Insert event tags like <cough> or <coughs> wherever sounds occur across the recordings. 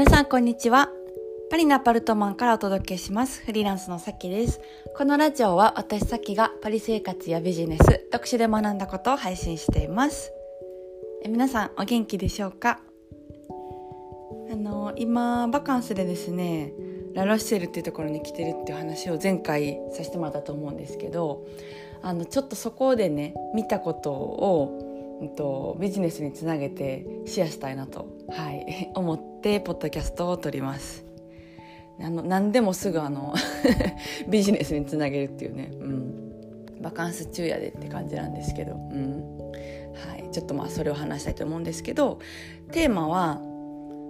皆さんこんにちは。パリのアパルトマンからお届けします。フリーランスのさきです。このラジオは私さきがパリ生活やビジネス読書で学んだことを配信しています。え皆さんお元気でしょうか？あの今バカンスでですねラロッシェルっていうところに来てるっていう話を前回させてもらったと思うんですけどあのちょっとそこでね見たことをうんと、ビジネスにつなげてシェアしたいなと、はい、<laughs> 思ってポッドキャストを撮ります。あの何でもすぐあの <laughs> ビジネスにつなげるっていうね、うん、バカンス中やでって感じなんですけど、うんはい、ちょっとまあそれを話したいと思うんですけどテーマは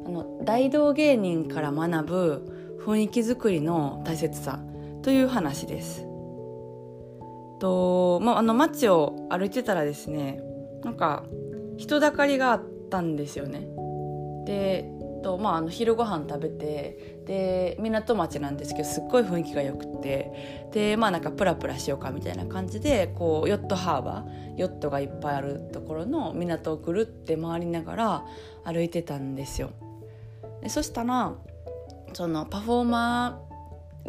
あの大道芸人から学ぶ雰囲気作りの大切さという話です。とまあ、あの街を歩いてたらですねなんか人だかりがあったんですよね。でとまあ、あの昼ご飯食べてで港町なんですけどすっごい雰囲気がよくてでまあなんかプラプラしようかみたいな感じでこうヨットハーバーヨットがいっぱいあるところの港をぐるって回りながら歩いてたんですよ。でそしたらそのパフォーマー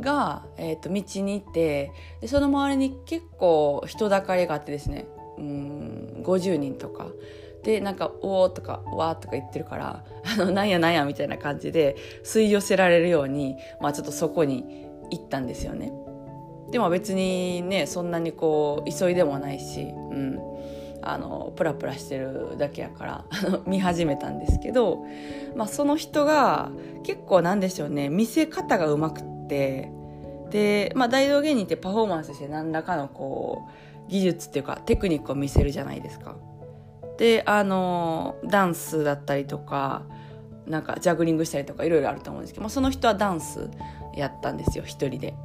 が、えーと、道に行ってでその周りに結構人だかりがあってですねうん50人とかでなんか「おお」とか「わ」とか言ってるから「<laughs> あのなんやなんや」みたいな感じで吸い寄せられるように、まあ、ちょっとそこに行ったんですよね。でも別にねそんなにこう急いでもないし、うん、あのプラプラしてるだけやから <laughs> 見始めたんですけど、まあ、その人が結構なんでしょうね見せ方がうまくってで、まあ、大道芸人ってパフォーマンスして何らかのこう技術っていうかテクニックを見せるじゃないですか。であのダンスだったりとかなんかジャグリングしたりとかいろいろあると思うんですけど、まあ、その人はダンスやったんですよ一人で。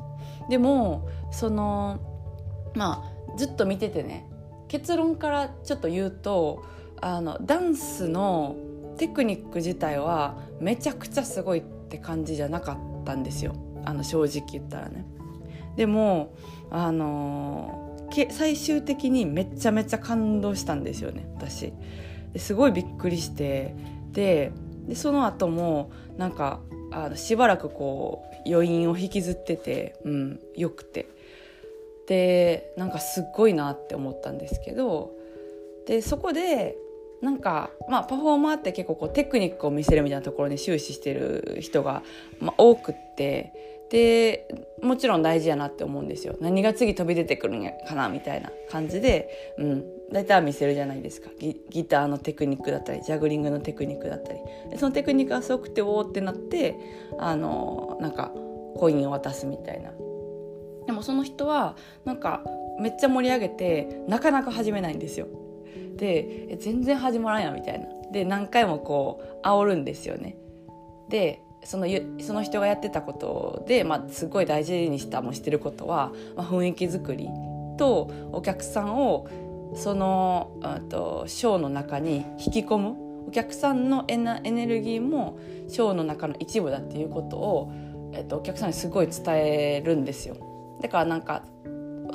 でもそのまあずっと見ててね結論からちょっと言うとあのダンスのテクニック自体はめちゃくちゃすごいって感じじゃなかったんですよあの正直言ったらね。でもあの最終的にめちゃめちゃ感動したんですよね私。すごいびっくりして。でその後もなんかあのしばらくこう余韻を引きずってて、うん、よくて。でなんかすっごいなって思ったんですけどでそこでなんかまあパフォーマーって結構こうテクニックを見せるみたいなところに終始してる人が、まあ、多くってでもちろん大事やなって思うんですよ。何が次飛び出てくるんやかなみたいな感じで、うん、大体は見せるじゃないですか。ギギターのテクニックだったりジャグリングのテクニックだったり。そのテクニックがすごくておおってなってあのなんかコインを渡すみたいな。でもその人はなんかめっちゃ盛り上げてなかなか始めないんですよ。で全然始まらんやみたいな。で何回もこう煽るんですよね。でそのその人がやってたことで、まあ、すごい大事にしたもしてることは、まあ、雰囲気作りとお客さんをそのとショーの中に引き込む。お客さんのエネルギーもショーの中の一部だっていうことを、えっと、お客さんにすごい伝えるんですよ。だからなんか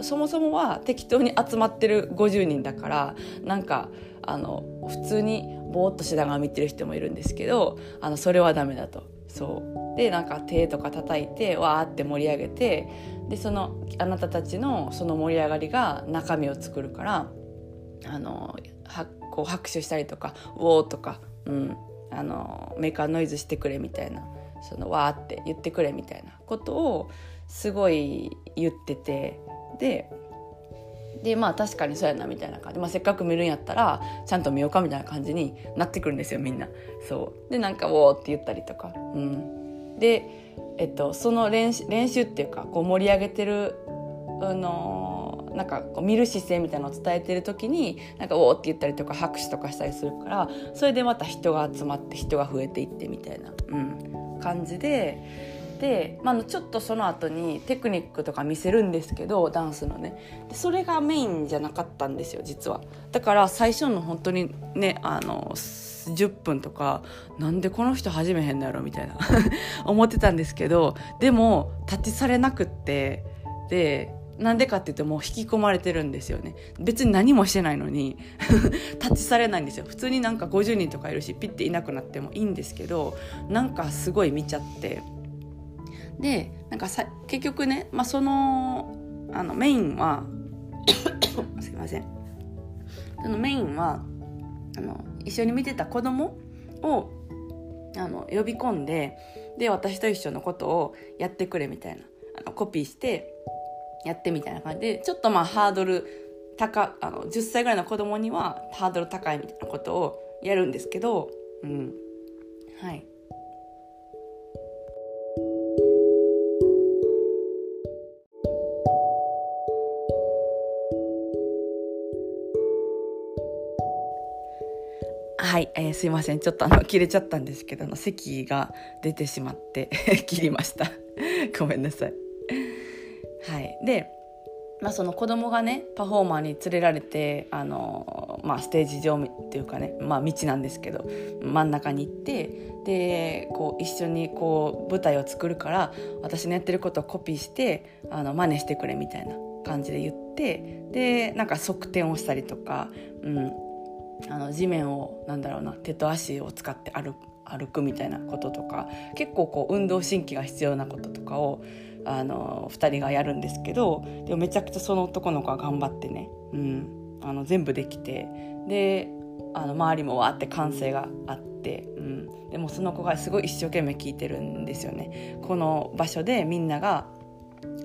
そもそもは適当に集まってる50人だからなんかあの普通にぼーっとしながら見てる人もいるんですけどあのそれはダメだと。そうでなんか手とか叩いてわーって盛り上げてでそのあなたたちのその盛り上がりが中身を作るからあのはこう拍手したりとか「ウォー」とか、うん、あのメーカーノイズしてくれみたいなそのわーって言ってくれみたいなことをすごい言っててででまあ確かにそうやなみたいな感じ、まあ、せっかく見るんやったらちゃんと見ようかみたいな感じになってくるんですよみんな。そうでなんか「おー」って言ったりとか。うん、で、えっと、その練習練習っていうかこう盛り上げてる、あの、なんかこう見る姿勢みたいなのを伝えてる時になんか「おー」って言ったりとか拍手とかしたりするからそれでまた人が集まって人が増えていってみたいな、うん、感じで。で、まあ、ちょっとその後にテクニックとか見せるんですけどダンスのね。でそれがメインじゃなかったんですよ実は。だから最初の本当にねあの10分とかなんでこの人始めへんのやろみたいな <laughs> 思ってたんですけどでもタッチされなくってでなんでかって言ってもう引き込まれてるんですよね。別に何もしてないのにタッチされないんですよ。普通になんか50人とかいるしピッていなくなってもいいんですけどなんかすごい見ちゃって。でなんかさ結局ね、まあ、そのあのメインは <coughs> すいません。そのメインはあの一緒に見てた子供をあの呼び込んでで私と一緒のことをやってくれみたいな。あのコピーしてやってみたいな感じ。でちょっとまあハードル高あの10歳ぐらいの子供にはハードル高いみたいなことをやるんですけど、うん、はい。はい、えー、すいません。ちょっとあの <laughs> 切れちゃったんですけどの席が出てしまって <laughs> 切りました。<laughs> ごめんなさい。はい。でまあ、その子供がねパフォーマーに連れられてあの、まあ、ステージ上っていうかね、まあ、道なんですけど真ん中に行ってでこう一緒にこう舞台を作るから私のやってることをコピーしてあの真似してくれみたいな感じで言ってでなんか側転をしたりとか、うん、あの地面をなんだろうな手と足を使って歩歩くみたいなこととか結構こう運動神経が必要なこととかをあの2人がやるんですけどでもめちゃくちゃその男の子は頑張ってね、うん、あの全部できてであの周りもわって歓声があって、うん、でもその子がすごい一生懸命聞いてるんですよね。この場所でみんなが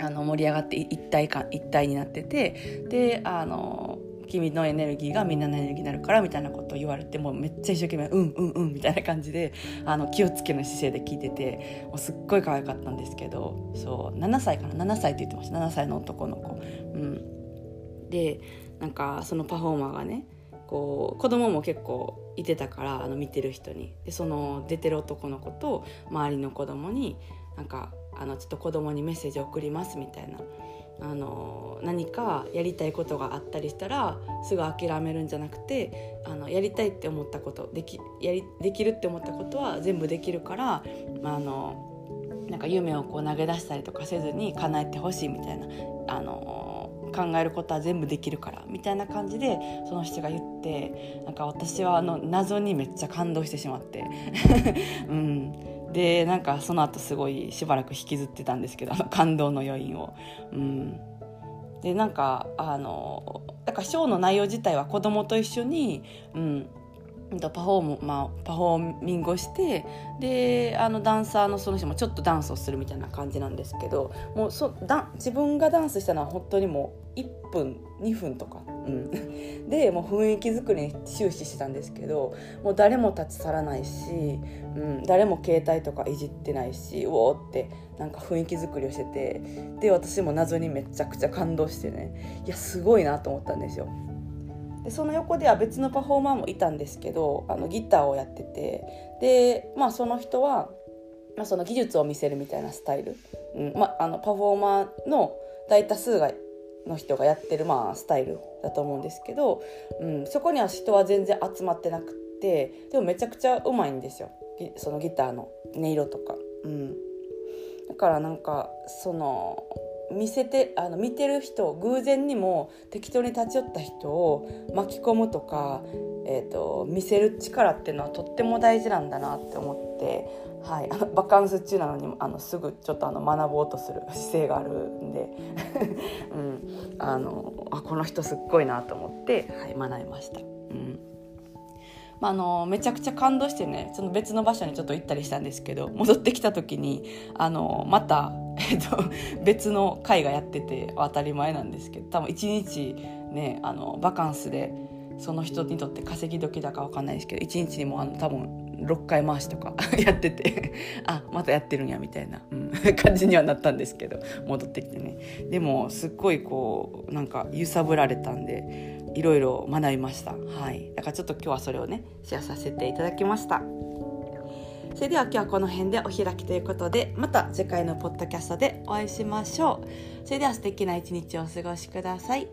あの盛り上がって一体感一体になっててであの君のエネルギーがみんなのエネルギーになるからみたいなことを言われてもめっちゃ一生懸命うんうんうんみたいな感じで <laughs> あの気をつけの姿勢で聞いててもうすっごい可愛かったんですけどそう7歳かな？7歳って言ってました。7歳の男の子。うん、でなんかそのパフォーマーがねこう子供も結構いてたからあの見てる人に。でその出てる男の子と周りの子供になんかあのちょっと子供にメッセージ送りますみたいなあの何かやりたいことがあったりしたらすぐ諦めるんじゃなくてあのやりたいって思ったことできやりできるって思ったことは全部できるからまああのなんか夢をこう投げ出したりとかせずに叶えてほしいみたいなあの考えることは全部できるからみたいな感じでその人が言ってなんか私はあの謎にめっちゃ感動してしまって、<laughs> うん、でなんかその後すごいしばらく引きずってたんですけどあの感動の余韻を。うん、でなんかあのだからショーの内容自体は子供と一緒に、うん、パフォーム、まあ、パフォーミングをしてであのダンサーのその人もちょっとダンスをするみたいな感じなんですけどもうそだ自分がダンスしたのは本当にもう1分2分とか、うん、<laughs> でもう雰囲気作りに終始してたんですけどもう誰も立ち去らないし、うん、誰も携帯とかいじってないしうおーってなんか雰囲気作りをしててで私も謎にめちゃくちゃ感動してね。いやすごいなと思ったんですよ。でその横では別のパフォーマーもいたんですけどあのギターをやっててで、まあ、その人は、まあ、その技術を見せるみたいなスタイル、うん。まあ、あのパフォーマーの大多数がの人がやってる、まあ、スタイルだと思うんですけど、うん、そこには人は全然集まってなくてでもめちゃくちゃうまいんですよそのギターの音色とか。うん、だからなんかその見せてあの見てる人偶然にも適当に立ち寄った人を巻き込むとか、えーと、見せる力っていうのはとっても大事なんだなって思って、はい、あ <laughs> のバカンス中なのにあのすぐちょっとあの学ぼうとする姿勢があるんで、<laughs> うん、あのあこの人すっごいなと思って、はい、学びました。うん。まあ、あのめちゃくちゃ感動してねその別の場所にちょっと行ったりしたんですけど戻ってきた時にあのまた <laughs> えっと、別の会がやってて当たり前なんですけど多分一日ねあのバカンスでその人にとって稼ぎ時だか分かんないですけど一日にもあの多分6回回しとか <laughs> やっててあまたやってるんやみたいな、うん、<laughs> 感じにはなったんですけど戻ってきてね。でもすっごいこうなんか揺さぶられたんでいろいろ学びました。はい。だからちょっと今日はそれをねシェアさせていただきました。それでは今日はこの辺でお開きということでまた次回のポッドキャストでお会いしましょう。それでは素敵な一日をお過ごしください。